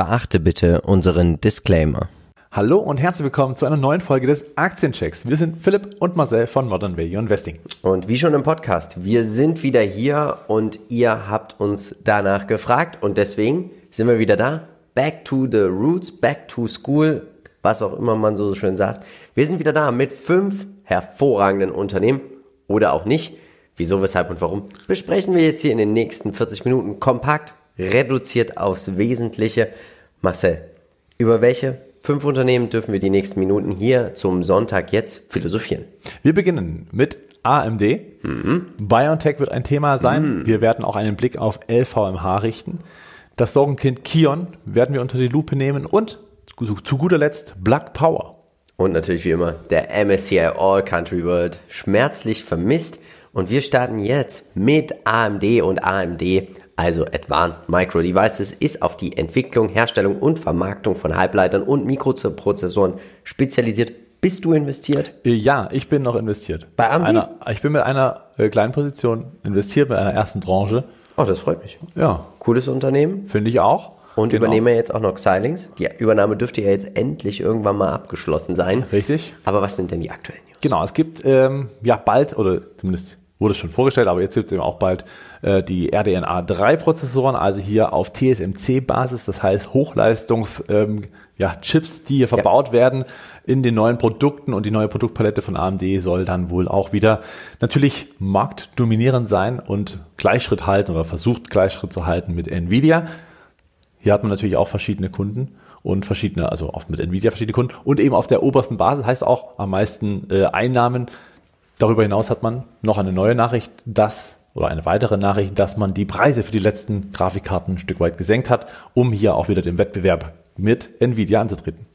Beachte bitte unseren Disclaimer. Hallo und herzlich willkommen zu einer neuen Folge des Aktienchecks. Wir sind Philipp und Marcel von Modern Value Investing. Und wie schon im Podcast, wir sind wieder hier und ihr habt uns danach gefragt und deswegen sind wir wieder da. Back to the roots, back to school, was auch immer man so schön sagt. Wir sind wieder da mit fünf hervorragenden Unternehmen oder auch nicht. Wieso, weshalb und warum besprechen wir jetzt hier in den nächsten 40 Minuten kompakt, reduziert aufs Wesentliche. Marcel, über welche fünf Unternehmen dürfen wir die nächsten Minuten hier zum Sonntag jetzt philosophieren? Wir beginnen mit AMD. Mhm. BioNTech wird ein Thema sein. Mhm. Wir werden auch einen Blick auf LVMH richten. Das Sorgenkind Kion werden wir unter die Lupe nehmen und zu guter Letzt Black Power. Und natürlich wie immer der MSCI All Country World schmerzlich vermisst. Und wir starten jetzt mit AMD und AMD also Advanced Micro Devices, ist auf die Entwicklung, Herstellung und Vermarktung von Halbleitern und Mikroprozessoren spezialisiert. Bist du investiert? Äh, ja, ich bin noch investiert. Bei AMD? Einer, ich bin mit einer äh, kleinen Position investiert, mit einer ersten Tranche. Oh, das freut mich. Ja. Cooles Unternehmen. Finde ich auch. Und genau. übernehmen wir jetzt auch noch Xilinx. Die Übernahme dürfte ja jetzt endlich irgendwann mal abgeschlossen sein. Richtig. Aber was sind denn die aktuellen News? Genau, es gibt ähm, ja bald, oder zumindest wurde es schon vorgestellt, aber jetzt gibt es eben auch bald äh, die RDNA 3 Prozessoren, also hier auf TSMC-Basis, das heißt Hochleistungs ähm, ja, Chips, die hier verbaut ja. werden in den neuen Produkten und die neue Produktpalette von AMD soll dann wohl auch wieder natürlich marktdominierend sein und Gleichschritt halten oder versucht Gleichschritt zu halten mit Nvidia. Hier hat man natürlich auch verschiedene Kunden und verschiedene, also auch mit Nvidia verschiedene Kunden und eben auf der obersten Basis heißt auch am meisten äh, Einnahmen Darüber hinaus hat man noch eine neue Nachricht, dass oder eine weitere Nachricht, dass man die Preise für die letzten Grafikkarten ein Stück weit gesenkt hat, um hier auch wieder den Wettbewerb mit Nvidia anzutreten.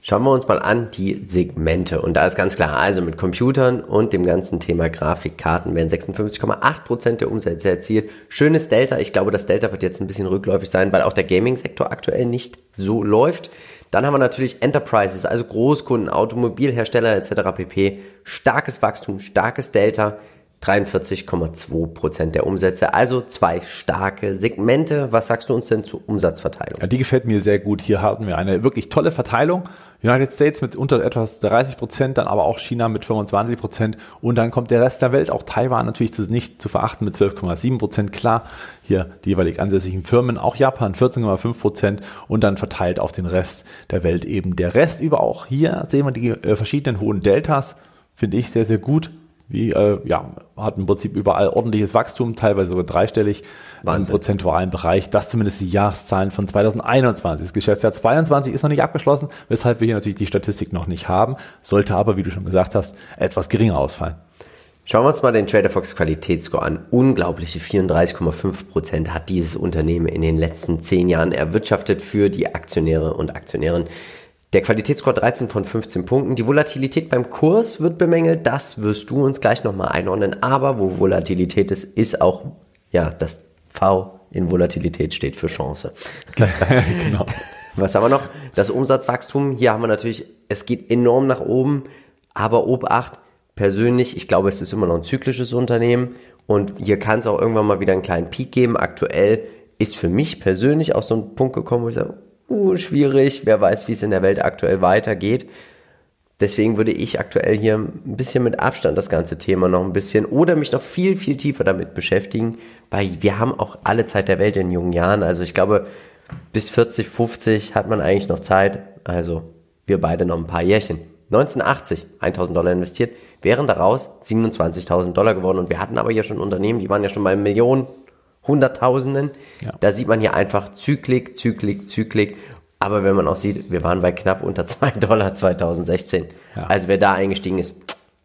Schauen wir uns mal an die Segmente. Und da ist ganz klar, also mit Computern und dem ganzen Thema Grafikkarten werden 56,8% der Umsätze erzielt. Schönes Delta. Ich glaube, das Delta wird jetzt ein bisschen rückläufig sein, weil auch der Gaming-Sektor aktuell nicht so läuft. Dann haben wir natürlich Enterprises, also Großkunden, Automobilhersteller etc. pp. Starkes Wachstum, starkes Delta. 43,2% der Umsätze. Also zwei starke Segmente. Was sagst du uns denn zur Umsatzverteilung? Ja, die gefällt mir sehr gut. Hier hatten wir eine wirklich tolle Verteilung. United States mit unter etwas 30 Prozent, dann aber auch China mit 25 Prozent und dann kommt der Rest der Welt, auch Taiwan natürlich nicht zu verachten mit 12,7 Prozent. Klar, hier die jeweilig ansässigen Firmen, auch Japan 14,5 Prozent und dann verteilt auf den Rest der Welt eben der Rest über. Auch hier sehen wir die äh, verschiedenen hohen Deltas, finde ich sehr, sehr gut wie, äh, ja, hat im Prinzip überall ordentliches Wachstum, teilweise sogar dreistellig Wahnsinn. im prozentualen Bereich. Das zumindest die Jahreszahlen von 2021. Das Geschäftsjahr 22 ist noch nicht abgeschlossen, weshalb wir hier natürlich die Statistik noch nicht haben, sollte aber, wie du schon gesagt hast, etwas geringer ausfallen. Schauen wir uns mal den TraderFox Qualitätsscore an. Unglaubliche 34,5 Prozent hat dieses Unternehmen in den letzten zehn Jahren erwirtschaftet für die Aktionäre und Aktionärinnen. Der Qualitätsscore 13 von 15 Punkten. Die Volatilität beim Kurs wird bemängelt. Das wirst du uns gleich nochmal einordnen. Aber wo Volatilität ist, ist auch, ja, das V in Volatilität steht für Chance. genau. Was haben wir noch? Das Umsatzwachstum. Hier haben wir natürlich, es geht enorm nach oben. Aber Obacht, persönlich, ich glaube, es ist immer noch ein zyklisches Unternehmen. Und hier kann es auch irgendwann mal wieder einen kleinen Peak geben. Aktuell ist für mich persönlich auch so ein Punkt gekommen, wo ich sage, uh, schwierig, wer weiß, wie es in der Welt aktuell weitergeht. Deswegen würde ich aktuell hier ein bisschen mit Abstand das ganze Thema noch ein bisschen oder mich noch viel, viel tiefer damit beschäftigen, weil wir haben auch alle Zeit der Welt in jungen Jahren. Also ich glaube, bis 40, 50 hat man eigentlich noch Zeit. Also wir beide noch ein paar Jährchen. 1980 1000 Dollar investiert, wären daraus 27.000 Dollar geworden. Und wir hatten aber ja schon Unternehmen, die waren ja schon mal Millionen, Hunderttausenden. Ja. Da sieht man hier einfach Zyklik, Zyklik, Zyklik. Aber wenn man auch sieht, wir waren bei knapp unter 2 Dollar 2016. Ja. Also wer da eingestiegen ist,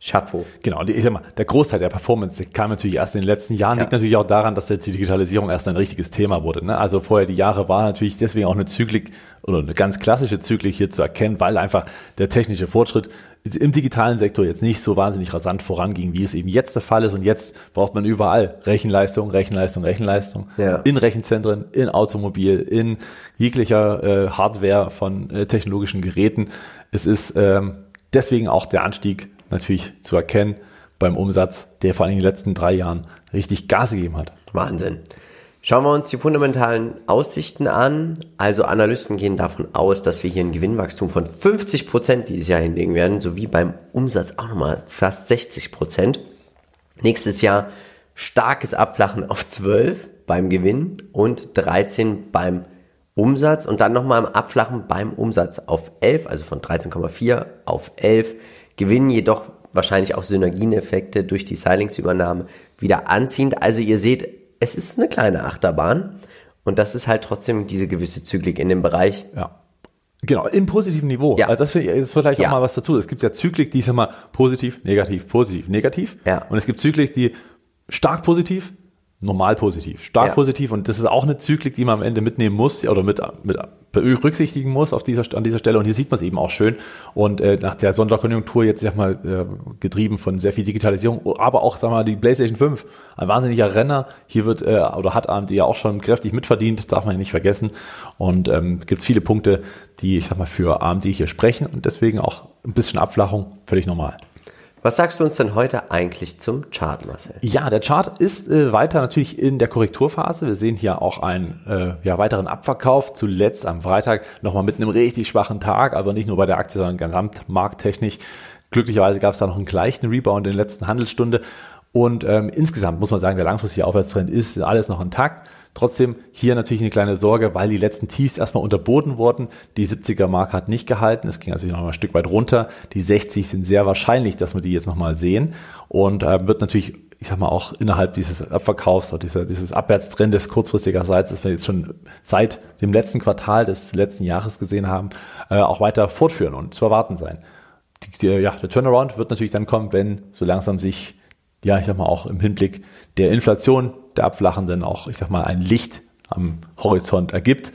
Chapeau. Genau, ich sag mal, der Großteil der Performance kam natürlich erst in den letzten Jahren, ja. liegt natürlich auch daran, dass jetzt die Digitalisierung erst ein richtiges Thema wurde. Ne? Also vorher die Jahre war natürlich deswegen auch eine Zyklik oder eine ganz klassische Zyklik hier zu erkennen, weil einfach der technische Fortschritt im digitalen Sektor jetzt nicht so wahnsinnig rasant voranging, wie es eben jetzt der Fall ist. Und jetzt braucht man überall Rechenleistung, Rechenleistung, Rechenleistung. Ja. In Rechenzentren, in Automobil, in jeglicher äh, Hardware von äh, technologischen Geräten. Es ist ähm, deswegen auch der Anstieg natürlich zu erkennen beim Umsatz, der vor allem in den letzten drei Jahren richtig Gas gegeben hat. Wahnsinn. Schauen wir uns die fundamentalen Aussichten an. Also Analysten gehen davon aus, dass wir hier ein Gewinnwachstum von 50 Prozent dieses Jahr hinlegen werden, sowie beim Umsatz auch nochmal fast 60%. Prozent. Nächstes Jahr starkes Abflachen auf 12 beim Gewinn und 13 beim Umsatz und dann nochmal im Abflachen beim Umsatz auf 11, also von 13,4 auf 11. Gewinnen jedoch wahrscheinlich auch Synergieneffekte durch die Silings-Übernahme wieder anziehend. Also ihr seht, es ist eine kleine Achterbahn und das ist halt trotzdem diese gewisse Zyklik in dem Bereich. Ja. Genau, im positiven Niveau. Ja. Also das finde ich ist vielleicht Ja. auch mal was dazu. Es gibt ja Zyklik, die ist immer positiv, negativ, positiv, negativ. Ja. Und es gibt Zyklik, die stark positiv, normal positiv, stark Ja. positiv. Und das ist auch eine Zyklik, die man am Ende mitnehmen muss oder mit, mit berücksichtigen muss auf dieser, an dieser Stelle. Und hier sieht man es eben auch schön. Und äh, nach der Sonderkonjunktur jetzt, sag mal, äh, getrieben von sehr viel Digitalisierung, aber auch, sag mal, die PlayStation 5, ein wahnsinniger Renner. Hier wird, äh, oder hat AMD ja auch schon kräftig mitverdient, darf man ja nicht vergessen. Und ähm, gibt es viele Punkte, die, ich sag mal, für AMD hier sprechen und deswegen auch ein bisschen Abflachung, völlig normal. Was sagst du uns denn heute eigentlich zum Chart, Marcel? Ja, der Chart ist äh, weiter natürlich in der Korrekturphase. Wir sehen hier auch einen äh, ja, weiteren Abverkauf. Zuletzt am Freitag nochmal mit einem richtig schwachen Tag, aber nicht nur bei der Aktie, sondern gesamtmarkttechnisch. Glücklicherweise gab es da noch einen gleichen Rebound in der letzten Handelsstunde. Und ähm, insgesamt muss man sagen, der langfristige Aufwärtstrend ist alles noch intakt. Trotzdem hier natürlich eine kleine Sorge, weil die letzten Tiefs erstmal unterboten wurden. Die 70er Marke hat nicht gehalten. Es ging also noch ein Stück weit runter. Die 60 sind sehr wahrscheinlich, dass wir die jetzt nochmal sehen. Und äh, wird natürlich, ich sag mal, auch innerhalb dieses Abverkaufs oder dieser, dieses Abwärtstrendes kurzfristigerseits, das wir jetzt schon seit dem letzten Quartal des letzten Jahres gesehen haben, äh, auch weiter fortführen und zu erwarten sein. Die, die, ja, der Turnaround wird natürlich dann kommen, wenn so langsam sich ja, ich sag mal, auch im Hinblick der Inflation, der abflachenden, auch, ich sag mal, ein Licht am Horizont ergibt.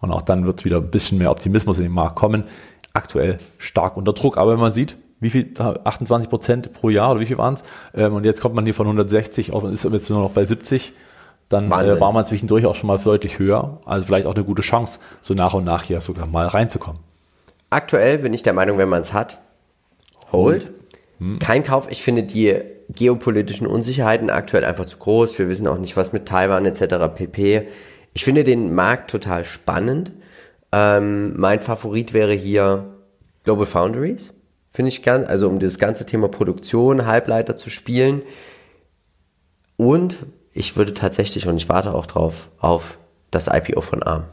Und auch dann wird wieder ein bisschen mehr Optimismus in den Markt kommen. Aktuell stark unter Druck. Aber wenn man sieht, wie viel, 28 Prozent pro Jahr oder wie viel waren es? Ähm, und jetzt kommt man hier von 160 auf, ist jetzt nur noch bei 70. Dann äh, war man zwischendurch auch schon mal deutlich höher. Also vielleicht auch eine gute Chance, so nach und nach hier sogar mal reinzukommen. Aktuell bin ich der Meinung, wenn man es hat, hold. Kein Kauf. Ich finde die geopolitischen Unsicherheiten aktuell einfach zu groß. Wir wissen auch nicht, was mit Taiwan etc. pp. Ich finde den Markt total spannend. Ähm, mein Favorit wäre hier Global Foundries. Finde ich ganz, also um das ganze Thema Produktion, Halbleiter zu spielen. Und ich würde tatsächlich, und ich warte auch drauf, auf das IPO von ARM.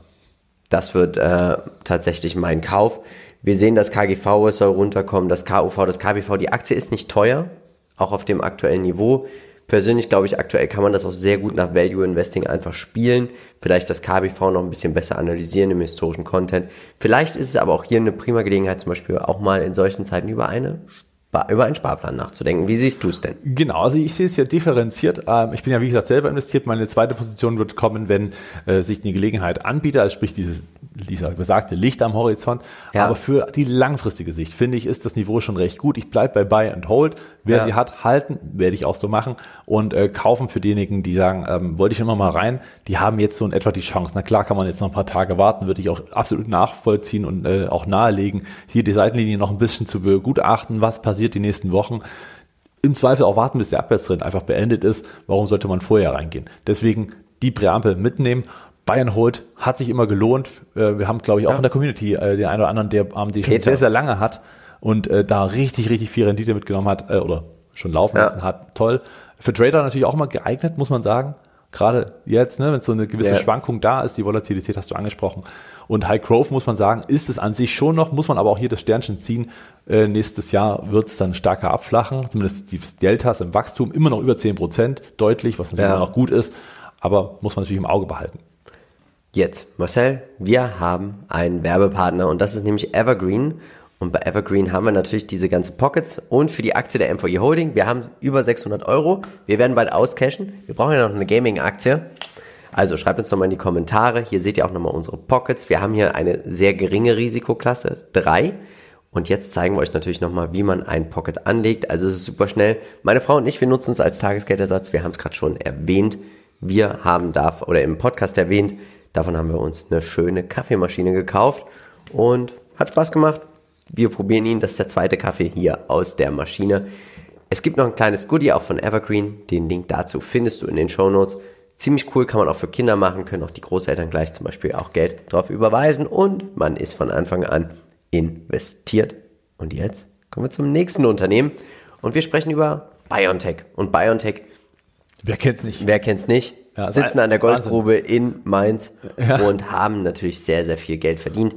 Das wird äh, tatsächlich mein Kauf. Wir sehen, das KGV soll runterkommen, das KUV, das KBV. Die Aktie ist nicht teuer, auch auf dem aktuellen Niveau. Persönlich glaube ich, aktuell kann man das auch sehr gut nach Value Investing einfach spielen. Vielleicht das KBV noch ein bisschen besser analysieren im historischen Content. Vielleicht ist es aber auch hier eine prima Gelegenheit, zum Beispiel auch mal in solchen Zeiten über eine über einen Sparplan nachzudenken. Wie siehst du es denn? Genau, also ich sehe es ja differenziert. Ähm, ich bin ja, wie gesagt, selber investiert. Meine zweite Position wird kommen, wenn äh, sich eine Gelegenheit anbietet, also sprich dieses, dieser besagte Licht am Horizont. Ja. Aber für die langfristige Sicht, finde ich, ist das Niveau schon recht gut. Ich bleibe bei Buy and Hold. Wer Ja. sie hat, halten, werde ich auch so machen. Und äh, kaufen für diejenigen, die sagen, ähm, wollte ich immer mal rein, die haben jetzt so in etwa die Chance. Na klar kann man jetzt noch ein paar Tage warten, würde ich auch absolut nachvollziehen und äh, auch nahelegen, hier die Seitenlinie noch ein bisschen zu begutachten, was passiert die nächsten Wochen im Zweifel auch warten, bis der Abwärtstrend einfach beendet ist. Warum sollte man vorher reingehen? Deswegen die Präambel mitnehmen. Bayern Hold hat sich immer gelohnt. Äh, Wir haben, glaube ich, auch Ja. in der Community äh, den einen oder anderen, der AMD schon sehr, sehr lange hat und äh, da richtig, richtig viel Rendite mitgenommen hat äh, oder schon laufen Ja. lassen hat. Toll. Für Trader natürlich auch mal geeignet, muss man sagen. Gerade jetzt, ne, wenn so eine gewisse Ja. Schwankung da ist, die Volatilität hast du angesprochen. Und High Growth muss man sagen, ist es an sich schon noch, muss man aber auch hier das Sternchen ziehen. Äh, nächstes Jahr wird es dann stärker abflachen, zumindest die Deltas im Wachstum immer noch über 10 Prozent, deutlich, was natürlich Ja. immer noch gut ist, aber muss man natürlich im Auge behalten. Jetzt, Marcel, wir haben einen Werbepartner und das ist nämlich Evergreen. Und bei Evergreen haben wir natürlich diese ganzen Pockets und für die Aktie der MVE Holding, wir haben über 600 Euro. Wir werden bald auscashen. Wir brauchen ja noch eine Gaming-Aktie. Also schreibt uns doch mal in die Kommentare. Hier seht ihr auch nochmal unsere Pockets. Wir haben hier eine sehr geringe Risikoklasse, 3. Und jetzt zeigen wir euch natürlich nochmal, wie man ein Pocket anlegt. Also es ist super schnell. Meine Frau und ich, wir nutzen es als Tagesgeldersatz. Wir haben es gerade schon erwähnt. Wir haben da, oder im Podcast erwähnt, davon haben wir uns eine schöne Kaffeemaschine gekauft und hat Spaß gemacht. Wir probieren ihn. Das ist der zweite Kaffee hier aus der Maschine. Es gibt noch ein kleines Goodie auch von Evergreen. Den Link dazu findest du in den Show Notes. Ziemlich cool, kann man auch für Kinder machen, können auch die Großeltern gleich zum Beispiel auch Geld drauf überweisen und man ist von Anfang an investiert. Und jetzt kommen wir zum nächsten Unternehmen und wir sprechen über BioNTech. Und BioNTech, Wer kennt's nicht? wer kennt's nicht, Ja, sitzen an der Goldgrube in Mainz und haben natürlich sehr, sehr viel Geld verdient.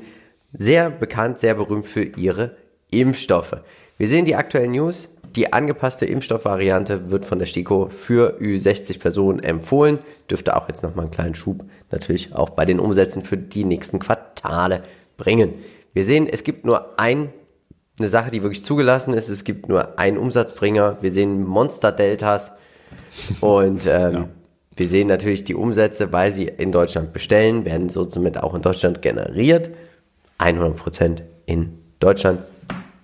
Sehr bekannt, sehr berühmt für ihre Impfstoffe. Wir sehen die aktuellen News. Die angepasste Impfstoffvariante wird von der STIKO für Ü60 Personen empfohlen. Dürfte auch jetzt nochmal einen kleinen Schub natürlich auch bei den Umsätzen für die nächsten Quartale bringen. Wir sehen, es gibt nur ein, eine Sache, die wirklich zugelassen ist. Es gibt nur einen Umsatzbringer. Wir sehen Monster-Deltas und ähm, wir sehen natürlich die Umsätze, weil sie in Deutschland bestellen, werden so somit auch in Deutschland generiert. 100% in Deutschland.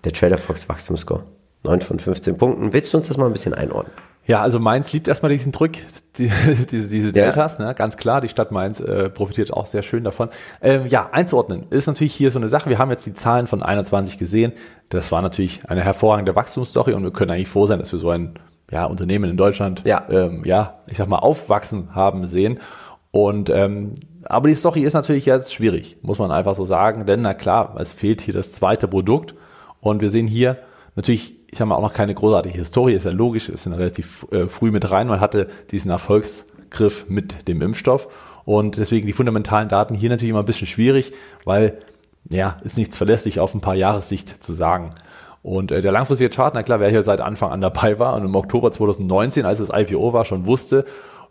Der Trader Fox Wachstumsscore. 9 von 15 Punkten. Willst du uns das mal ein bisschen einordnen? Ja, also Mainz liebt erstmal diesen Drück, die, diese, diese Deltas, ne? ganz klar. Die Stadt Mainz äh, profitiert auch sehr schön davon. Ähm, ja, einzuordnen ist natürlich hier so eine Sache. Wir haben jetzt die Zahlen von 21 gesehen. Das war natürlich eine hervorragende Wachstumsstory und wir können eigentlich froh sein, dass wir so ein ja, Unternehmen in Deutschland, Ja. ähm, ja, ich sag mal, aufwachsen haben sehen. Und ähm, aber die Story ist natürlich jetzt schwierig, muss man einfach so sagen, denn na klar, es fehlt hier das zweite Produkt. Und wir sehen hier natürlich, ich sag mal, auch noch keine großartige Historie, ist ja logisch, ist ja relativ äh, früh mit rein, man hatte diesen Erfolgsgriff mit dem Impfstoff. Und deswegen die fundamentalen Daten hier natürlich immer ein bisschen schwierig, weil ja, ist nichts verlässlich auf ein paar Jahressicht zu sagen. Und äh, der langfristige Chart, na klar, wer hier seit Anfang an dabei war und im Oktober 2019, als das IPO war, schon wusste,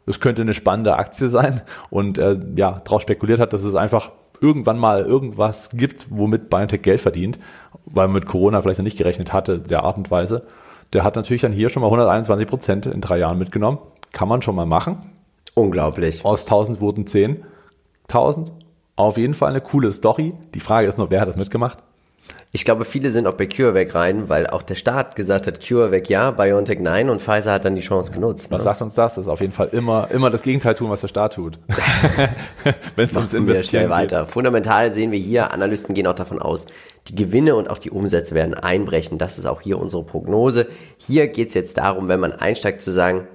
es könnte eine spannende Aktie sein und äh, ja, darauf spekuliert hat, dass es einfach irgendwann mal irgendwas gibt, womit BioNTech Geld verdient, weil man mit Corona vielleicht noch nicht gerechnet hatte, der Art und Weise. Der hat natürlich dann hier schon mal 121 Prozent in drei Jahren mitgenommen. Kann man schon mal machen. Unglaublich. Aus 1000 wurden 10.000. Auf jeden Fall eine coole Story. Die Frage ist nur, wer hat das mitgemacht? Ich glaube, viele sind auch bei CureVac rein, weil auch der Staat gesagt hat, CureVac ja, BioNTech nein und Pfizer hat dann die Chance genutzt. Was Ne? sagt uns das? Das ist auf jeden Fall immer, immer das Gegenteil tun, was der Staat tut. Wenn es ums Investieren schnell geht. weiter. Fundamental sehen wir hier, Analysten gehen auch davon aus, die Gewinne und auch die Umsätze werden einbrechen. Das ist auch hier unsere Prognose. Hier geht es jetzt darum, wenn man einsteigt, zu sagen,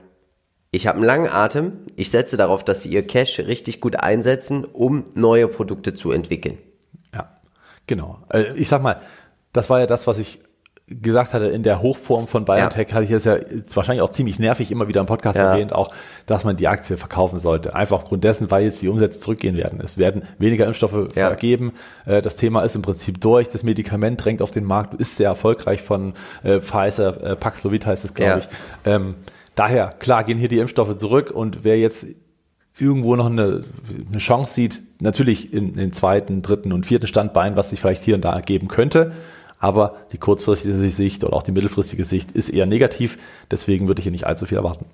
ich habe einen langen Atem, ich setze darauf, dass sie ihr Cash richtig gut einsetzen, um neue Produkte zu entwickeln. Ja, genau. Äh, Ich sag mal, das war ja das, was ich gesagt hatte, in der Hochform von BioNTech hatte ich es ja ist wahrscheinlich auch ziemlich nervig immer wieder im Podcast Ja. erwähnt, auch, dass man die Aktie verkaufen sollte. Einfach aufgrund dessen, weil jetzt die Umsätze zurückgehen werden. Es werden weniger Impfstoffe Ja. vergeben. Äh, Das Thema ist im Prinzip durch. Das Medikament drängt auf den Markt, ist sehr erfolgreich von äh, Pfizer, Paxlovid heißt es, glaube Ja. ich. Ähm, daher, klar, gehen hier die Impfstoffe zurück und wer jetzt irgendwo noch eine, eine Chance sieht, natürlich in den zweiten, dritten und vierten Standbein, was sich vielleicht hier und da ergeben könnte. Aber die kurzfristige Sicht oder auch die mittelfristige Sicht ist eher negativ. Deswegen würde ich hier nicht allzu viel erwarten.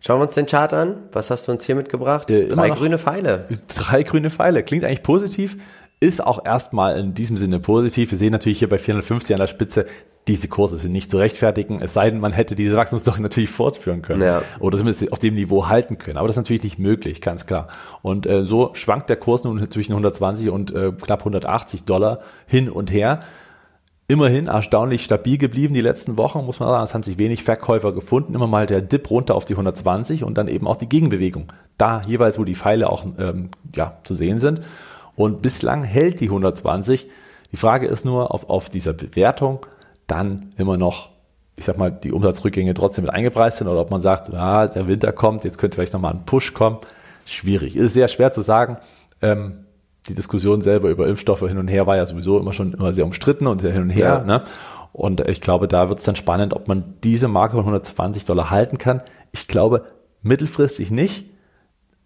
Schauen wir uns den Chart an. Was hast du uns hier mitgebracht? Äh, Drei grüne Pfeile. Drei grüne Pfeile. Klingt eigentlich positiv. Ist auch erstmal in diesem Sinne positiv. Wir sehen natürlich hier bei 450 an der Spitze, diese Kurse sind nicht zu rechtfertigen. Es sei denn, man hätte diese Wachstumsstory natürlich fortführen können. Ja. Oder zumindest auf dem Niveau halten können. Aber das ist natürlich nicht möglich, ganz klar. Und äh, so schwankt der Kurs nun zwischen 120 und äh, knapp 180 Dollar hin und her. Immerhin erstaunlich stabil geblieben die letzten Wochen, muss man sagen. Es haben sich wenig Verkäufer gefunden. Immer mal der Dip runter auf die 120 und dann eben auch die Gegenbewegung. Da jeweils, wo die Pfeile auch ähm, ja, zu sehen sind. Und bislang hält die 120. Die Frage ist nur, ob auf dieser Bewertung dann immer noch, ich sag mal, die Umsatzrückgänge trotzdem mit eingepreist sind oder ob man sagt, ja, der Winter kommt, jetzt könnte vielleicht nochmal ein Push kommen. Schwierig. Ist sehr schwer zu sagen. Ähm, die Diskussion selber über Impfstoffe hin und her war ja sowieso immer schon immer sehr umstritten und hin und her. Ja. Ne? Und ich glaube, da wird es dann spannend, ob man diese Marke von 120 Dollar halten kann. Ich glaube, mittelfristig nicht.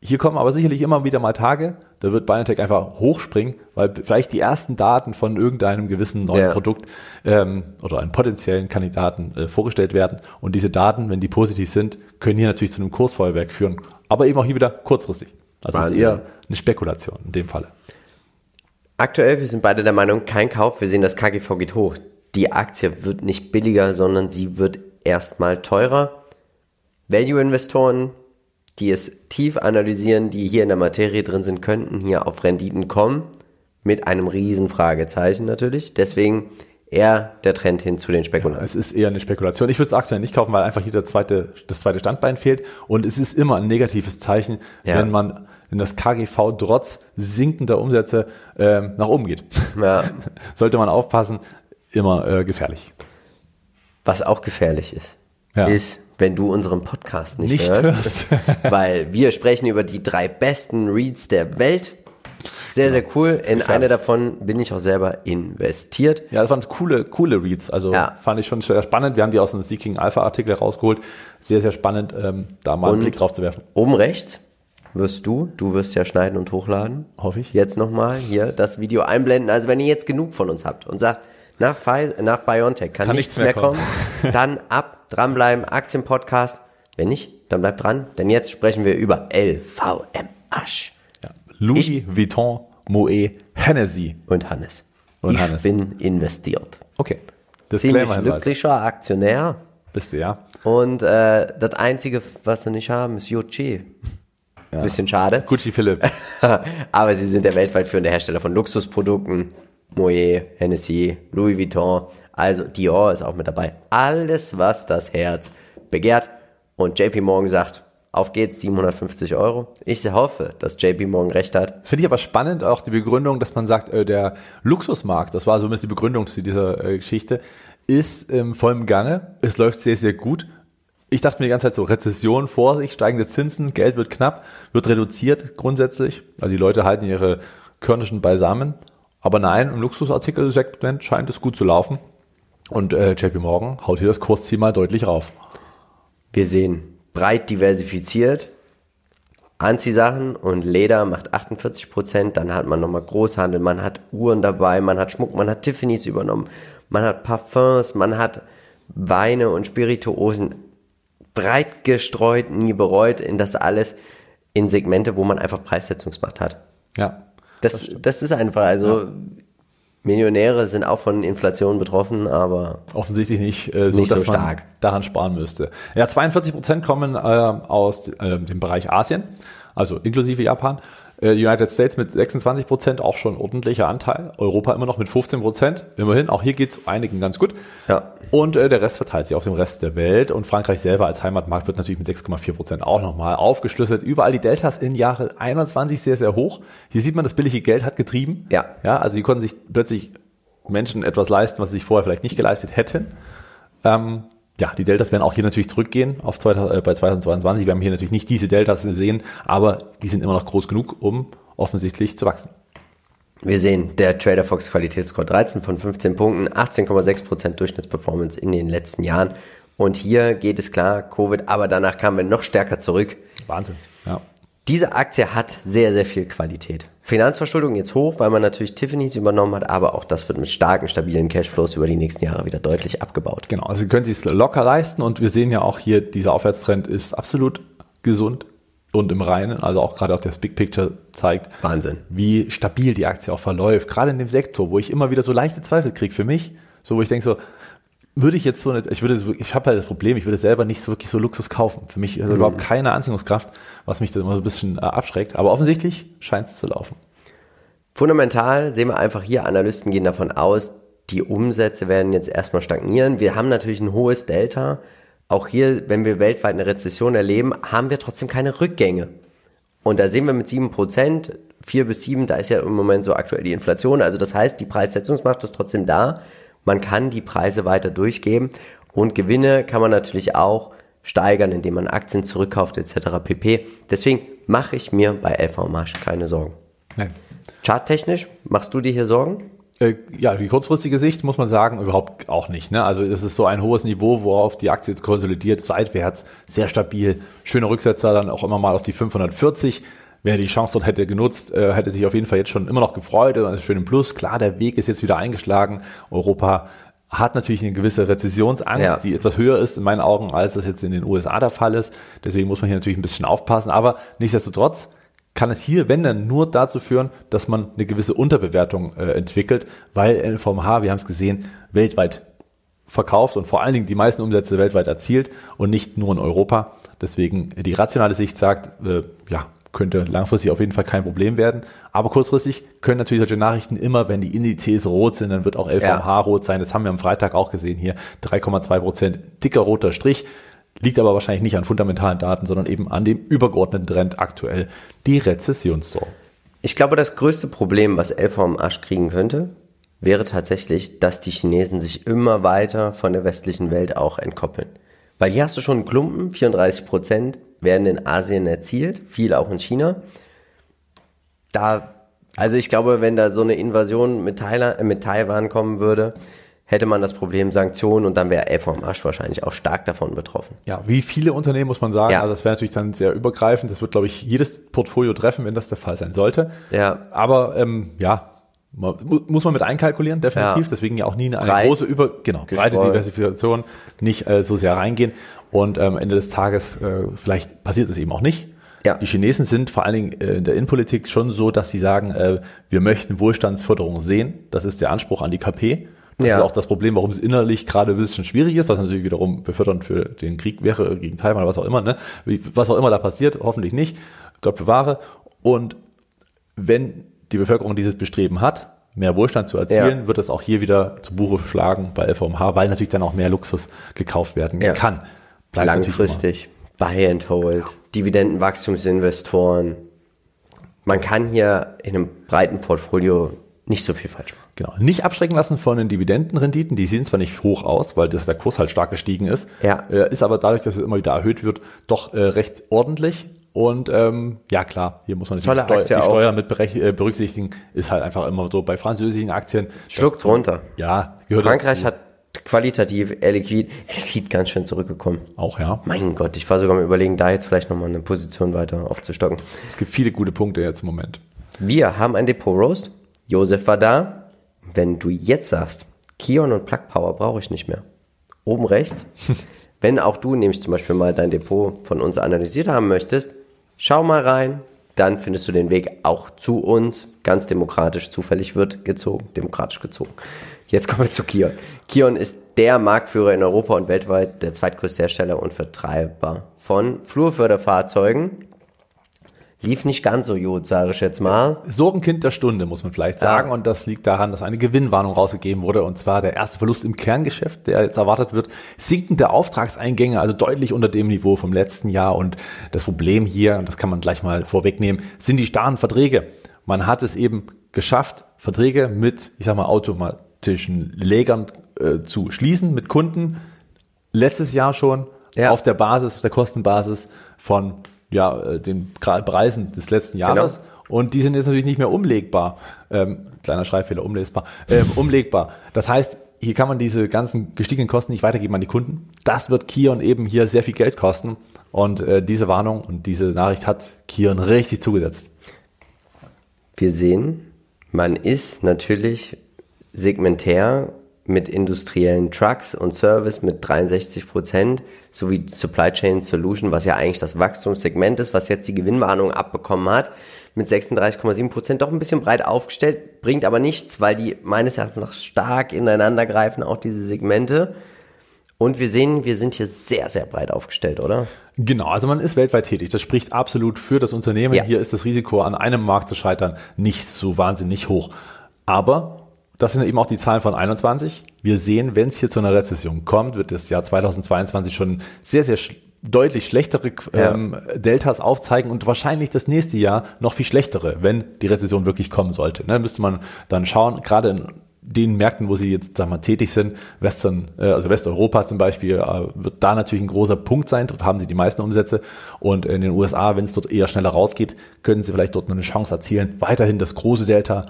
Hier kommen aber sicherlich immer wieder mal Tage, da wird BioNTech einfach hochspringen, weil vielleicht die ersten Daten von irgendeinem gewissen neuen Ja. Produkt ähm, oder einem potenziellen Kandidaten äh, vorgestellt werden. Und diese Daten, wenn die positiv sind, können hier natürlich zu einem Kursfeuerwerk führen. Aber eben auch hier wieder kurzfristig. Also es ist eher eine Spekulation in dem Falle. Aktuell, wir sind beide der Meinung, kein Kauf. Wir sehen, das KGV geht hoch. Die Aktie wird nicht billiger, sondern sie wird erstmal teurer. Value-Investoren, die es tief analysieren, die hier in der Materie drin sind, könnten hier auf Renditen kommen. Mit einem riesen Fragezeichen natürlich. Deswegen eher der Trend hin zu den Spekulanten. Es ist eher eine Spekulation. Ich würde es aktuell nicht kaufen, weil einfach hier der zweite, das zweite Standbein fehlt. Und es ist immer ein negatives Zeichen, Ja. wenn man, wenn das KGV trotz sinkender Umsätze ähm, nach oben geht. Ja. Sollte man aufpassen, immer äh, gefährlich. Was auch gefährlich ist, Ja. ist, wenn du unseren Podcast nicht, Nicht hörst. weil wir sprechen über die drei besten Reads der Welt. Sehr, sehr cool. In eine davon bin ich auch selber investiert. Ja, das waren coole, coole Reads. Also Ja. fand ich schon sehr spannend. Wir haben die aus dem Seeking Alpha Artikel rausgeholt. Sehr, sehr spannend, ähm, da mal einen Und- Blick drauf zu werfen. Oben rechts wirst du, du wirst ja schneiden und hochladen. Hoffe ich. Jetzt nochmal hier das Video einblenden. Also wenn ihr jetzt genug von uns habt und sagt, nach, Pfizer, nach BioNTech kann, Kann nichts nichts mehr kommen, kommen. dann ab, dranbleiben, Aktienpodcast. Wenn nicht, dann bleibt dran, denn jetzt sprechen wir über LVM Asch Ja. Louis Vuitton, Moet, Hennessy. und Hannes. Und ich Hannes. bin investiert. Okay. Ziemlich Disclaimer-Hinweis. glücklicher Aktionär. Bist du, ja. Und äh, das Einzige, was sie nicht haben, ist Gucci. Bisschen schade. Gucci Philipp. Aber sie sind der weltweit führende Hersteller von Luxusprodukten. Moet, Hennessy, Louis Vuitton. Also Dior ist auch mit dabei. Alles, was das Herz begehrt. Und JP Morgan sagt, auf geht's, 750 Euro. Ich hoffe, dass JP Morgan recht hat. Finde ich aber spannend auch die Begründung, dass man sagt, äh, der Luxusmarkt, das war zumindest die Begründung zu dieser äh, Geschichte, ist im vollen Gange. Es läuft sehr, sehr gut. Ich dachte mir die ganze Zeit so, Rezession, Vorsicht, steigende Zinsen, Geld wird knapp, wird reduziert grundsätzlich. Also die Leute halten ihre Körnischen beisammen. Aber nein, im Luxusartikelsegment scheint es gut zu laufen. Und äh, JP Morgan haut hier das Kursziel mal deutlich rauf. Wir sehen breit diversifiziert. Anziehsachen und Leder macht 48 Prozent. Dann hat man nochmal Großhandel, man hat Uhren dabei, man hat Schmuck, man hat Tiffany's übernommen, man hat Parfums, man hat Weine und Spirituosen breit gestreut, nie bereut in das alles in Segmente, wo man einfach Preissetzungsmacht hat. Ja. Das, das ist einfach, also Millionäre sind auch von Inflation betroffen, aber offensichtlich nicht, äh, so, Nicht so stark. daran sparen müsste. Ja, 42 Prozent kommen äh, aus äh, dem Bereich Asien, also inklusive Japan. Äh, United States mit 26 Prozent, auch schon ordentlicher Anteil. Europa immer noch mit 15 Prozent. Immerhin, auch hier geht's einigen ganz gut. ja, Und äh, der Rest verteilt sich auf dem Rest der Welt. Und Frankreich selber als Heimatmarkt wird natürlich mit 6,4 Prozent auch nochmal aufgeschlüsselt. Überall die Deltas in Jahre 21 sehr, sehr hoch. Hier sieht man, das billige Geld hat getrieben. Ja. Ja, also die konnten sich plötzlich Menschen etwas leisten, was sie sich vorher vielleicht nicht geleistet hätten. Ähm, ja, die Deltas werden auch hier natürlich zurückgehen auf 2000, äh, bei 2022. Wir haben hier natürlich nicht diese Deltas gesehen, aber die sind immer noch groß genug, um offensichtlich zu wachsen. Wir sehen, der Trader Fox Qualitätsscore 13 von 15 Punkten, 18,6% Durchschnittsperformance in den letzten Jahren. Und hier geht es klar, Covid, aber danach kamen wir noch stärker zurück. Wahnsinn. Ja. Diese Aktie hat sehr, sehr viel Qualität. Finanzverschuldung jetzt hoch, weil man natürlich Tiffany's übernommen hat, aber auch das wird mit starken, stabilen Cashflows über die nächsten Jahre wieder deutlich abgebaut. Genau, also Sie können sich locker leisten und wir sehen ja auch hier, dieser Aufwärtstrend ist absolut gesund und im Reinen, also auch gerade auch das Big Picture zeigt, Wahnsinn. wie stabil die Aktie auch verläuft, gerade in dem Sektor, wo ich immer wieder so leichte Zweifel kriege für mich, so wo ich denke so, würde ich jetzt so nicht, ich würde, ich habe halt das Problem, ich würde selber nicht so wirklich so Luxus kaufen. Für mich ist Mhm. überhaupt keine Anziehungskraft, was mich da immer so ein bisschen äh, abschreckt. Aber offensichtlich scheint es zu laufen. Fundamental sehen wir einfach hier, Analysten gehen davon aus, die Umsätze werden jetzt erstmal stagnieren. Wir haben natürlich ein hohes Delta. Auch hier, wenn wir weltweit eine Rezession erleben, haben wir trotzdem keine Rückgänge. Und da sehen wir mit 7%, 4 bis 7, da ist ja im Moment so aktuell die Inflation. Also das heißt, die Preissetzungsmacht ist trotzdem da. Man kann die Preise weiter durchgeben. Und Gewinne kann man natürlich auch steigern, indem man Aktien zurückkauft etc. pp. Deswegen mache ich mir bei LV Marsch keine Sorgen. Nein. Charttechnisch, machst du dir hier Sorgen? Äh, ja, die kurzfristige Sicht muss man sagen, überhaupt auch nicht. Ne? Also es ist so ein hohes Niveau, worauf die Aktie jetzt konsolidiert, seitwärts, sehr stabil, schöner Rücksetzer, dann auch immer mal auf die 540. Wer die Chance dort hätte genutzt, äh, hätte sich auf jeden Fall jetzt schon immer noch gefreut, das ist schön im Plus. Klar, der Weg ist jetzt wieder eingeschlagen. Europa hat natürlich eine gewisse Rezessionsangst, Ja. die etwas höher ist in meinen Augen, als das jetzt in den USA der Fall ist. Deswegen muss man hier natürlich ein bisschen aufpassen. Aber nichtsdestotrotz kann es hier, wenn dann, nur dazu führen, dass man eine gewisse Unterbewertung äh, entwickelt, weil LVMH, wir haben es gesehen, weltweit verkauft und vor allen Dingen die meisten Umsätze weltweit erzielt und nicht nur in Europa. Deswegen die rationale Sicht sagt, äh, ja, könnte langfristig auf jeden Fall kein Problem werden. Aber kurzfristig können natürlich solche Nachrichten immer, wenn die Indizes rot sind, dann wird auch LVMH ja. rot sein. Das haben wir am Freitag auch gesehen hier. 3,2 Prozent dicker roter Strich. Liegt aber wahrscheinlich nicht an fundamentalen Daten, sondern eben an dem übergeordneten Trend aktuell, die Rezessionssorgen. Ich glaube, das größte Problem, was LV am Arsch kriegen könnte, wäre tatsächlich, dass die Chinesen sich immer weiter von der westlichen Welt auch entkoppeln. Weil hier hast du schon einen Klumpen, 34 Prozent werden in Asien erzielt, viel auch in China. Da, also ich glaube, wenn da so eine Invasion mit, Thailand, äh, mit Taiwan kommen würde, hätte man das Problem Sanktionen und dann wäre vom Arsch wahrscheinlich auch stark davon betroffen. Ja, wie viele Unternehmen muss man sagen, ja. also das wäre natürlich dann sehr übergreifend, das wird, glaube ich, jedes Portfolio treffen, wenn das der Fall sein sollte. Ja. Aber ähm, ja, muss man mit einkalkulieren, definitiv. Ja. Deswegen ja auch nie eine, eine große Über, genau, breite Diversifikation nicht äh, so sehr reingehen. Und am ähm, Ende des Tages, äh, vielleicht passiert es eben auch nicht. Ja. Die Chinesen sind vor allen Dingen äh, in der Innenpolitik schon so, dass sie sagen, äh, wir möchten Wohlstandsförderung sehen. Das ist der Anspruch an die KP. Das ja. ist auch das Problem, warum es innerlich gerade ein bisschen schwierig ist, was natürlich wiederum befördernd für den Krieg wäre gegen Taiwan oder was auch immer, ne? Was auch immer da passiert, hoffentlich nicht. Gott bewahre. Und wenn die Bevölkerung dieses Bestreben hat, mehr Wohlstand zu erzielen, ja. wird es auch hier wieder zu Buche schlagen bei LVMH, weil natürlich dann auch mehr Luxus gekauft werden ja. kann. Bleibt Langfristig, Buy and Hold, Dividendenwachstumsinvestoren. Man kann hier in einem breiten Portfolio nicht so viel falsch machen. Genau. Nicht abschrecken lassen von den Dividendenrenditen. Die sehen zwar nicht hoch aus, weil das, der Kurs halt stark gestiegen ist. Ja. Äh, ist aber dadurch, dass es immer wieder erhöht wird, doch äh, recht ordentlich. Und ähm, ja klar, hier muss man natürlich Steu die Steuer mit äh, berücksichtigen. Ist halt einfach immer so bei französischen Aktien. Schluckt's runter. Ja, gehört Frankreich dazu. hat qualitativ Air Liquid, Air Liquid ganz schön zurückgekommen. Auch ja. Mein Gott, ich war sogar mal überlegen, da jetzt vielleicht nochmal eine Position weiter aufzustocken. Es gibt viele gute Punkte jetzt im Moment. Wir haben ein Depot Roast. Josef war da wenn du jetzt sagst, Kion und Plug Power brauche ich nicht mehr, oben rechts, wenn auch du nämlich zum Beispiel mal dein Depot von uns analysiert haben möchtest, schau mal rein, dann findest du den Weg auch zu uns. Ganz demokratisch, zufällig wird gezogen, demokratisch gezogen. Jetzt kommen wir zu Kion. Kion ist der Marktführer in Europa und weltweit, der zweitgrößte Hersteller und Vertreiber von Flurförderfahrzeugen lief nicht ganz so gut, sage ich jetzt mal. Sorgenkind der Stunde, muss man vielleicht sagen. Ja. Und das liegt daran, dass eine Gewinnwarnung rausgegeben wurde. Und zwar der erste Verlust im Kerngeschäft, der jetzt erwartet wird. Sinkende Auftragseingänge, also deutlich unter dem Niveau vom letzten Jahr. Und das Problem hier, und das kann man gleich mal vorwegnehmen, sind die starren Verträge. Man hat es eben geschafft, Verträge mit, ich sag mal, automatischen Lägern äh, zu schließen, mit Kunden. Letztes Jahr schon ja. auf der Basis, auf der Kostenbasis von ja, äh, den Preisen des letzten genau. Jahres. Genau. Und die sind jetzt natürlich nicht mehr umlegbar. Ähm, kleiner Schreibfehler, umlesbar. Ähm, umlegbar. Das heißt, hier kann man diese ganzen gestiegenen Kosten nicht weitergeben an die Kunden. Das wird Kion eben hier sehr viel Geld kosten. Und äh, diese Warnung und diese Nachricht hat Kion richtig zugesetzt. Wir sehen, man ist natürlich segmentär mit industriellen Trucks und Service mit 63 Prozent sowie Supply Chain Solution, was ja eigentlich das Wachstumssegment ist, was jetzt die Gewinnwarnung abbekommen hat, mit 36,7 Prozent doch ein bisschen breit aufgestellt, bringt aber nichts, weil die meines Erachtens noch stark ineinander greifen, auch diese Segmente. Und wir sehen, wir sind hier sehr, sehr breit aufgestellt, oder? Genau, also man ist weltweit tätig. Das spricht absolut für das Unternehmen. Ja. Hier ist das Risiko, an einem Markt zu scheitern, nicht so wahnsinnig hoch. Aber das sind eben auch die Zahlen von 21. Wir sehen, wenn es hier zu einer Rezession kommt, wird das Jahr 2022 schon sehr, sehr sch deutlich schlechtere ähm, ja. Deltas aufzeigen und wahrscheinlich das nächste Jahr noch viel schlechtere, wenn die Rezession wirklich kommen sollte. Ne, müsste man dann schauen, gerade in den Märkten, wo sie jetzt sag mal, tätig sind, Western, äh, also Westeuropa zum Beispiel, äh, wird da natürlich ein großer Punkt sein. Dort haben sie die meisten Umsätze. Und in den USA, wenn es dort eher schneller rausgeht, können sie vielleicht dort noch eine Chance erzielen, weiterhin das große Delta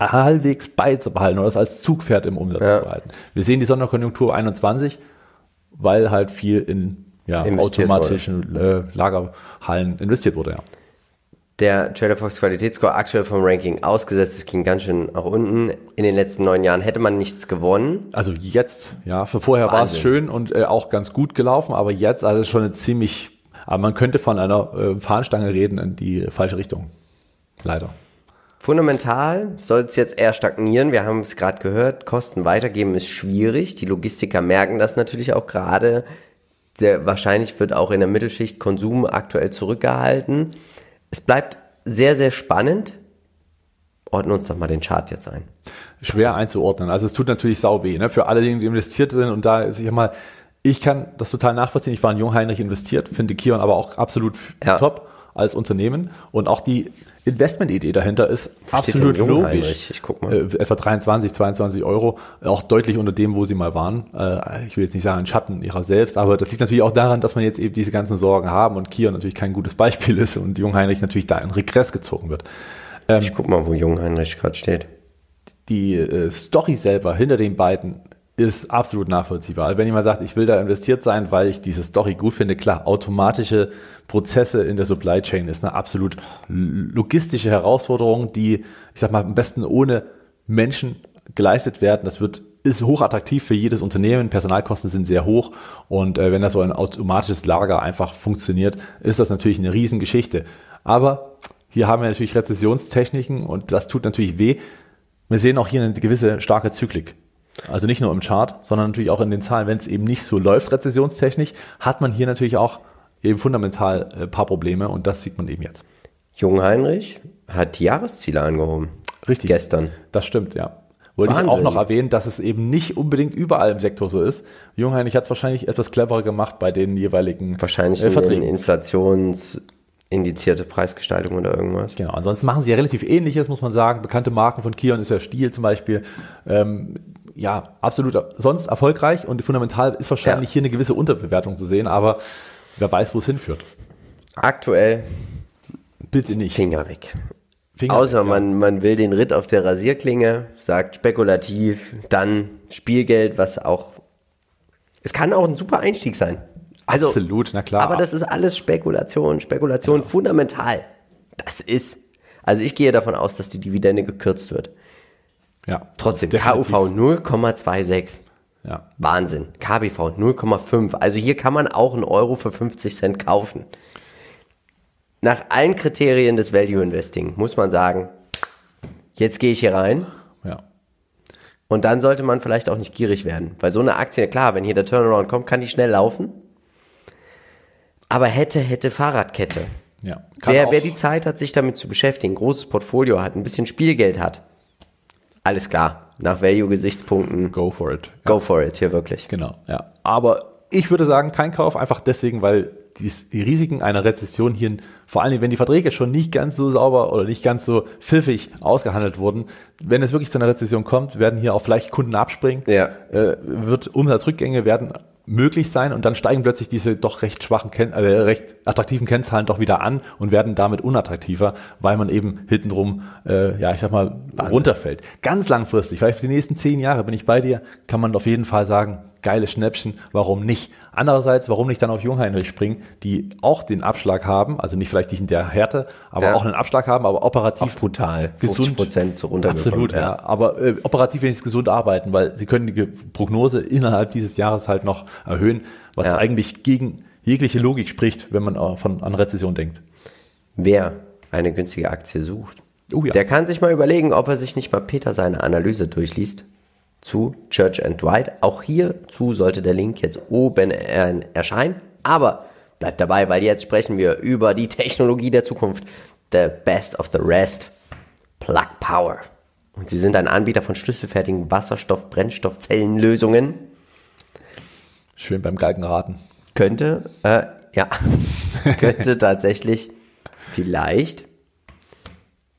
halbwegs beizubehalten oder das als Zugpferd im Umsatz ja. zu halten. Wir sehen die Sonderkonjunktur 21, weil halt viel in ja, automatischen äh, Lagerhallen investiert wurde. Ja. Der Trader Fox Qualitätsscore aktuell vom Ranking ausgesetzt, es ging ganz schön nach unten. In den letzten neun Jahren hätte man nichts gewonnen. Also jetzt, ja, für vorher war es schön und äh, auch ganz gut gelaufen, aber jetzt, also schon eine ziemlich, aber man könnte von einer äh, Fahnenstange reden in die falsche Richtung. Leider. Fundamental soll es jetzt eher stagnieren. Wir haben es gerade gehört, Kosten weitergeben ist schwierig. Die Logistiker merken das natürlich auch gerade. Wahrscheinlich wird auch in der Mittelschicht Konsum aktuell zurückgehalten. Es bleibt sehr, sehr spannend. Ordne uns doch mal den Chart jetzt ein. Schwer einzuordnen. Also es tut natürlich sau weh, ne? Für alle, die investiert sind und da, ich sag mal, ich kann das total nachvollziehen. Ich war in Jungheinrich investiert, finde Kion aber auch absolut ja. top als Unternehmen und auch die Investmentidee dahinter ist absolut logisch. Ich guck mal. Äh, etwa 23, 22 Euro, auch deutlich unter dem, wo sie mal waren. Äh, ich will jetzt nicht sagen, ein Schatten ihrer selbst, aber das liegt natürlich auch daran, dass man jetzt eben diese ganzen Sorgen haben und Kion natürlich kein gutes Beispiel ist und Jungheinrich natürlich da in Regress gezogen wird. Ähm, ich guck mal, wo Jungheinrich gerade steht. Die äh, Story selber hinter den beiden ist absolut nachvollziehbar. Wenn jemand sagt, ich will da investiert sein, weil ich diese Story gut finde, klar, automatische Prozesse in der Supply Chain ist eine absolut logistische Herausforderung, die, ich sag mal, am besten ohne Menschen geleistet werden. Das wird ist hochattraktiv für jedes Unternehmen. Personalkosten sind sehr hoch und äh, wenn das so ein automatisches Lager einfach funktioniert, ist das natürlich eine Riesengeschichte. Aber hier haben wir natürlich Rezessionstechniken und das tut natürlich weh. Wir sehen auch hier eine gewisse starke Zyklik. Also nicht nur im Chart, sondern natürlich auch in den Zahlen. Wenn es eben nicht so läuft, rezessionstechnisch, hat man hier natürlich auch eben fundamental ein äh, paar Probleme und das sieht man eben jetzt. Jungheinrich hat die Jahresziele angehoben. Richtig. Gestern. Das stimmt, ja. Wollte Wahnsinn. ich auch noch erwähnen, dass es eben nicht unbedingt überall im Sektor so ist. Jungheinrich hat es wahrscheinlich etwas cleverer gemacht bei den jeweiligen wahrscheinlich äh, Verträgen. Inflations indizierte Preisgestaltung oder irgendwas. Genau, ansonsten machen sie ja relativ ähnliches, muss man sagen. Bekannte Marken von Kion ist ja Stiel zum Beispiel. Ähm, ja, absolut sonst erfolgreich und fundamental ist wahrscheinlich ja. hier eine gewisse Unterbewertung zu sehen, aber wer weiß, wo es hinführt. Aktuell bitte nicht. Finger weg. Finger Außer weg, man, man will den Ritt auf der Rasierklinge, sagt spekulativ, dann Spielgeld, was auch. Es kann auch ein super Einstieg sein. Also, Absolut, na klar. Aber das ist alles Spekulation, Spekulation ja. fundamental. Das ist. Also ich gehe davon aus, dass die Dividende gekürzt wird. Ja. Trotzdem, definitiv. KUV 0,26. Ja. Wahnsinn. KBV 0,5. Also hier kann man auch einen Euro für 50 Cent kaufen. Nach allen Kriterien des Value Investing muss man sagen, jetzt gehe ich hier rein. Ja. Und dann sollte man vielleicht auch nicht gierig werden. Weil so eine Aktie, klar, wenn hier der Turnaround kommt, kann die schnell laufen. Aber hätte, hätte Fahrradkette. Ja, wer, wer die Zeit hat, sich damit zu beschäftigen, großes Portfolio hat, ein bisschen Spielgeld hat, alles klar. Nach Value-Gesichtspunkten. Go for it. Go ja. for it, hier wirklich. Genau, ja. Aber ich würde sagen, kein Kauf, einfach deswegen, weil die Risiken einer Rezession hier, vor allem wenn die Verträge schon nicht ganz so sauber oder nicht ganz so pfiffig ausgehandelt wurden, wenn es wirklich zu einer Rezession kommt, werden hier auch vielleicht Kunden abspringen, ja. äh, wird Umsatzrückgänge werden möglich sein und dann steigen plötzlich diese doch recht schwachen, äh, recht attraktiven Kennzahlen doch wieder an und werden damit unattraktiver, weil man eben hintenrum, äh, ja, ich sag mal, Wahnsinn. runterfällt. Ganz langfristig, weil für die nächsten zehn Jahre bin ich bei dir, kann man auf jeden Fall sagen, geile Schnäppchen, warum nicht? Andererseits, warum nicht dann auf Jungheinrich springen, die auch den Abschlag haben, also nicht vielleicht nicht in der Härte, aber ja. auch einen Abschlag haben, aber operativ auch brutal, gesund. Prozent zu Absolut, ja. ja. Aber äh, operativ wenigstens gesund arbeiten, weil sie können die Prognose innerhalb dieses Jahres halt noch erhöhen, was ja. eigentlich gegen jegliche Logik spricht, wenn man äh, von an Rezession denkt. Wer eine günstige Aktie sucht, oh ja. der kann sich mal überlegen, ob er sich nicht mal Peter seine Analyse durchliest zu Church and Dwight. Auch hierzu sollte der Link jetzt oben erscheinen. Aber bleibt dabei, weil jetzt sprechen wir über die Technologie der Zukunft. The best of the rest. Plug Power. Und sie sind ein Anbieter von schlüsselfertigen Wasserstoff-Brennstoffzellenlösungen. Schön beim Galgenraten. Könnte, äh, ja, könnte tatsächlich vielleicht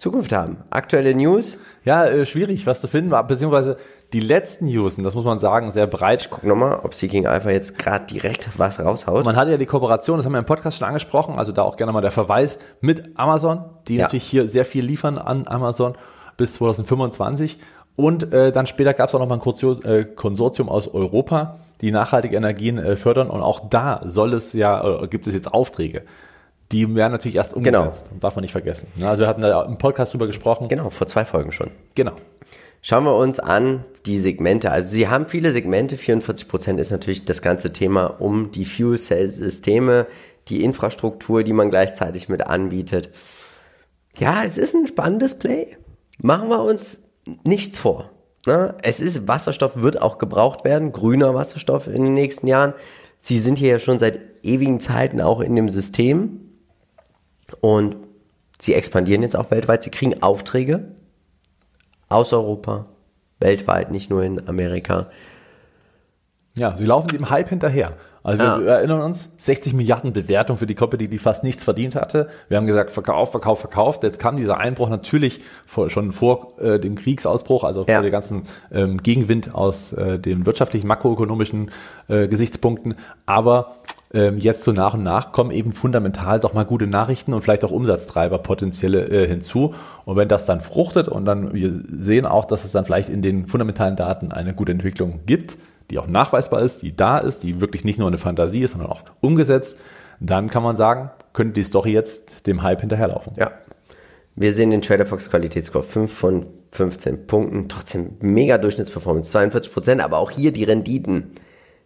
Zukunft haben. Aktuelle News? Ja, äh, schwierig, was zu finden, beziehungsweise die letzten News, und das muss man sagen, sehr breit. Ich guck nochmal, ob Seeking Alpha jetzt gerade direkt was raushaut. Man hatte ja die Kooperation, das haben wir im Podcast schon angesprochen, also da auch gerne mal der Verweis mit Amazon, die ja. natürlich hier sehr viel liefern an Amazon bis 2025. Und äh, dann später gab es auch nochmal ein Konsortium, äh, Konsortium aus Europa, die nachhaltige Energien äh, fördern. Und auch da soll es ja, äh, gibt es jetzt Aufträge die werden natürlich erst umgesetzt. Genau. Darf man nicht vergessen. Also wir hatten da im Podcast drüber gesprochen. Genau, vor zwei Folgen schon. Genau. Schauen wir uns an die Segmente. Also sie haben viele Segmente. 44 Prozent ist natürlich das ganze Thema um die Fuel Cell Systeme, die Infrastruktur, die man gleichzeitig mit anbietet. Ja, es ist ein spannendes Play. Machen wir uns nichts vor. Ne? Es ist, Wasserstoff wird auch gebraucht werden, grüner Wasserstoff in den nächsten Jahren. Sie sind hier ja schon seit ewigen Zeiten auch in dem System. Und Sie expandieren jetzt auch weltweit. Sie kriegen Aufträge aus Europa, weltweit, nicht nur in Amerika. Ja, sie laufen dem Hype hinterher. Also Ja. wir erinnern uns, 60 Milliarden Bewertung für die Company, die fast nichts verdient hatte. Wir haben gesagt, Verkauf, Verkauf, Verkauf. Jetzt kam dieser Einbruch natürlich vor, schon vor äh, dem Kriegsausbruch, also Ja. vor der ganzen ähm, Gegenwind aus äh, den wirtschaftlichen, makroökonomischen äh, Gesichtspunkten. Aber ähm, jetzt so nach und nach kommen eben fundamental doch mal gute Nachrichten und vielleicht auch Umsatztreiber potenzielle äh, hinzu. Und wenn das dann fruchtet und dann wir sehen auch, dass es dann vielleicht in den fundamentalen Daten eine gute Entwicklung gibt, die auch nachweisbar ist, die da ist, die wirklich nicht nur eine Fantasie ist, sondern auch umgesetzt, dann kann man sagen, könnte die Story jetzt dem Hype hinterherlaufen. Ja. Wir sehen den TraderFox Qualitätsscore 5 von 15 Punkten. Trotzdem mega Durchschnittsperformance, 42 Prozent. Aber auch hier die Renditen.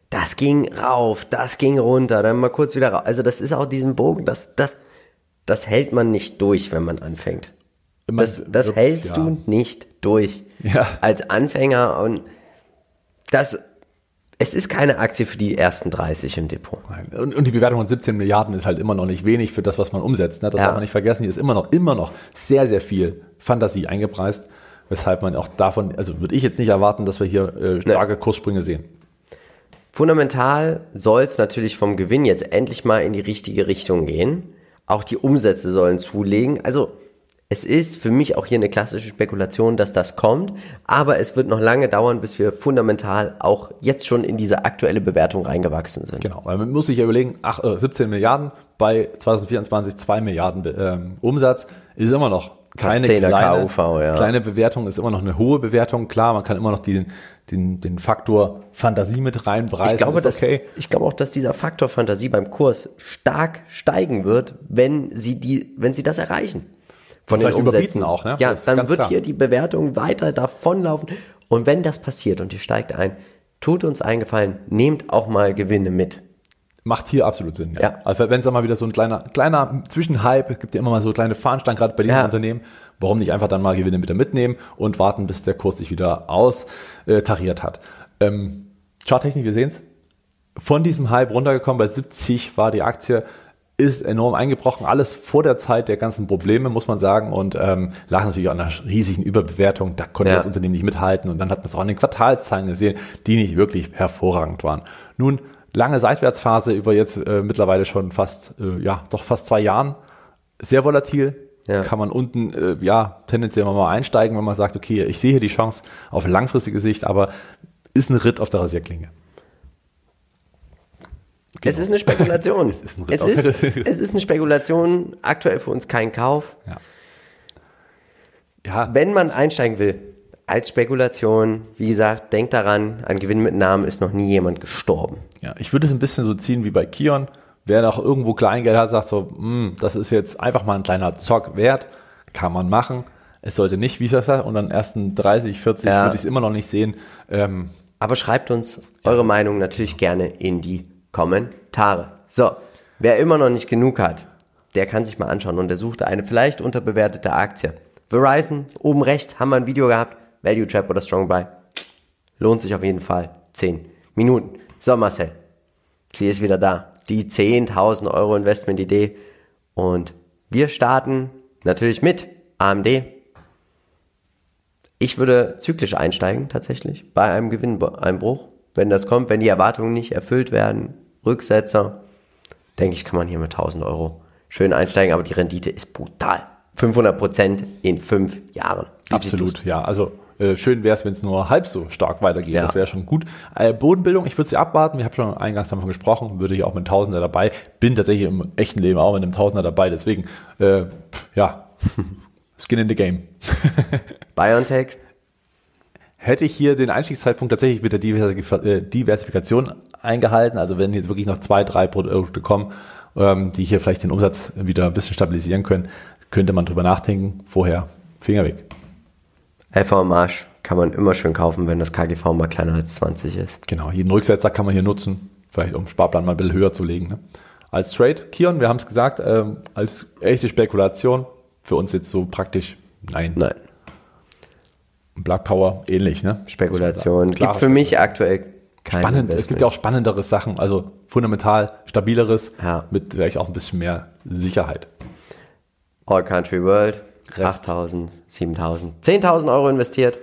Das ging rauf, das ging runter, dann mal kurz wieder rauf. Also das ist auch diesen Bogen, das, das, das hält man nicht durch, wenn man anfängt. Das, das wird- hältst ja. du nicht durch. Ja. Als Anfänger und das, es ist keine Aktie für die ersten 30 im Depot. Und, und die Bewertung von 17 Milliarden ist halt immer noch nicht wenig für das, was man umsetzt. Ne? Das Ja. darf man nicht vergessen. Hier ist immer noch, immer noch sehr, sehr viel Fantasie eingepreist, weshalb man auch davon, also würde ich jetzt nicht erwarten, dass wir hier äh, starke Kurssprünge sehen. Fundamental soll es natürlich vom Gewinn jetzt endlich mal in die richtige Richtung gehen. Auch die Umsätze sollen zulegen. Also es ist für mich auch hier eine klassische Spekulation, dass das kommt. Aber es wird noch lange dauern, bis wir fundamental auch jetzt schon in diese aktuelle Bewertung reingewachsen sind. Genau, man muss sich ja überlegen, ach, äh, 17 Milliarden bei 2024 2 Milliarden ähm, Umsatz ist immer noch keine 10er kleine, KUV, ja. kleine Bewertung, ist immer noch eine hohe Bewertung. Klar, man kann immer noch den, den, den Faktor Fantasie mit reinpreisen. Ich glaube, dass, okay. ich glaube auch, dass dieser Faktor Fantasie beim Kurs stark steigen wird, wenn sie die, wenn sie das erreichen. Von vielleicht überbieten auch, ne? Ja, dann wird klar. hier die Bewertung weiter davonlaufen. Und wenn das passiert und ihr steigt ein, tut uns einen Gefallen, nehmt auch mal Gewinne mit. Macht hier absolut Sinn. Ja. Ja. Also wenn es mal wieder so ein kleiner, kleiner Zwischenhype, es gibt ja immer mal so kleine Fahnenstangen, gerade bei diesen Ja. Unternehmen, warum nicht einfach dann mal Gewinne wieder mitnehmen und warten, bis der Kurs sich wieder austariert hat. Ähm, Charttechnik, wir sehen es. Von diesem Hype runtergekommen, bei 70 war die Aktie, ist enorm eingebrochen, alles vor der Zeit der ganzen Probleme, muss man sagen, und ähm, lag natürlich an einer riesigen Überbewertung, da konnte Ja. das Unternehmen nicht mithalten und dann hat man es auch an den Quartalszahlen gesehen, die nicht wirklich hervorragend waren. Nun, lange Seitwärtsphase über jetzt äh, mittlerweile schon fast, äh, ja, doch fast zwei Jahren, sehr volatil, Ja. kann man unten, äh, ja, tendenziell mal einsteigen, wenn man sagt, okay, ich sehe hier die Chance auf langfristige Sicht, aber ist ein Ritt auf der Rasierklinge. Es ist eine Spekulation. Es ist ein es, ist, es ist eine Spekulation, aktuell für uns kein Kauf. Ja. Ja, Wenn man einsteigen will, als Spekulation, wie gesagt, denkt daran, an Gewinn mit Namen ist noch nie jemand gestorben. Ja, ich würde es ein bisschen so ziehen wie bei Kion. Wer noch irgendwo Kleingeld hat, sagt so, "Hm, das ist jetzt einfach mal ein kleiner Zock wert, kann man machen. Es sollte nicht, wie ich das sage, und dann ersten 30, 40 Ja. würde ich es immer noch nicht sehen. Ähm, Aber schreibt uns eure Meinung natürlich gerne in die Kommentare. So, wer immer noch nicht genug hat, der kann sich mal anschauen und der suchte eine vielleicht unterbewertete Aktie. Verizon, oben rechts haben wir ein Video gehabt, Value Trap oder Strong Buy. Lohnt sich auf jeden Fall. 10 Minuten. So, Marcel, sie ist wieder da. Die 10.000 Euro Investment-Idee. Und wir starten natürlich mit AMD. Ich würde zyklisch einsteigen, tatsächlich, bei einem Gewinneinbruch. Wenn das kommt, wenn die Erwartungen nicht erfüllt werden, Rücksetzer, denke ich, kann man hier mit 1000 Euro schön einsteigen, aber die Rendite ist brutal. 500 Prozent in fünf Jahren. Absolut, ja. Also äh, schön wäre es, wenn es nur halb so stark weitergeht. Ja. Das wäre schon gut. Äh, Bodenbildung, ich würde sie abwarten. Ich habe schon eingangs davon gesprochen, würde hier auch mit einem Tausender dabei. Bin tatsächlich im echten Leben auch mit einem Tausender dabei. Deswegen, äh, ja, Skin in the Game. BioNTech, Hätte ich hier den Einstiegszeitpunkt tatsächlich mit der äh, Diversifikation eingehalten, also wenn jetzt wirklich noch zwei, drei Produkte kommen, ähm, die hier vielleicht den Umsatz wieder ein bisschen stabilisieren können, könnte man drüber nachdenken. Vorher Finger weg. LV am Arsch kann man immer schön kaufen, wenn das KGV mal kleiner als 20 ist. Genau, jeden Rücksetzer kann man hier nutzen, vielleicht um Sparplan mal ein bisschen höher zu legen. Ne? Als Trade, Kion, wir haben es gesagt, ähm, als echte Spekulation, für uns jetzt so praktisch, nein. Nein, Black Power ähnlich, ne? Spekulation. Gibt für mich aktuell kein Spannend, es gibt ja auch spannendere Sachen, also fundamental stabileres, Ja. mit vielleicht auch ein bisschen mehr Sicherheit. All Country World, Rest. 8000, 7000, 10.000 Euro investiert.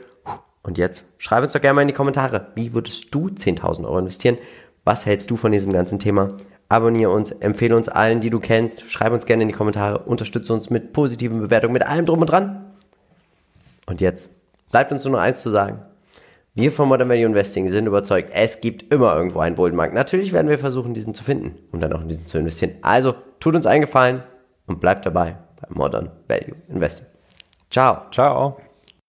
Und jetzt schreib uns doch gerne mal in die Kommentare, wie würdest du 10.000 Euro investieren? Was hältst du von diesem ganzen Thema? Abonniere uns, empfehle uns allen, die du kennst. Schreib uns gerne in die Kommentare, unterstütze uns mit positiven Bewertungen, mit allem drum und dran. Und jetzt bleibt uns nur noch eins zu sagen. Wir von Modern Value Investing sind überzeugt, es gibt immer irgendwo einen Bullenmarkt. Natürlich werden wir versuchen, diesen zu finden und dann auch in diesen zu investieren. Also tut uns einen Gefallen und bleibt dabei bei Modern Value Investing. Ciao. Ciao.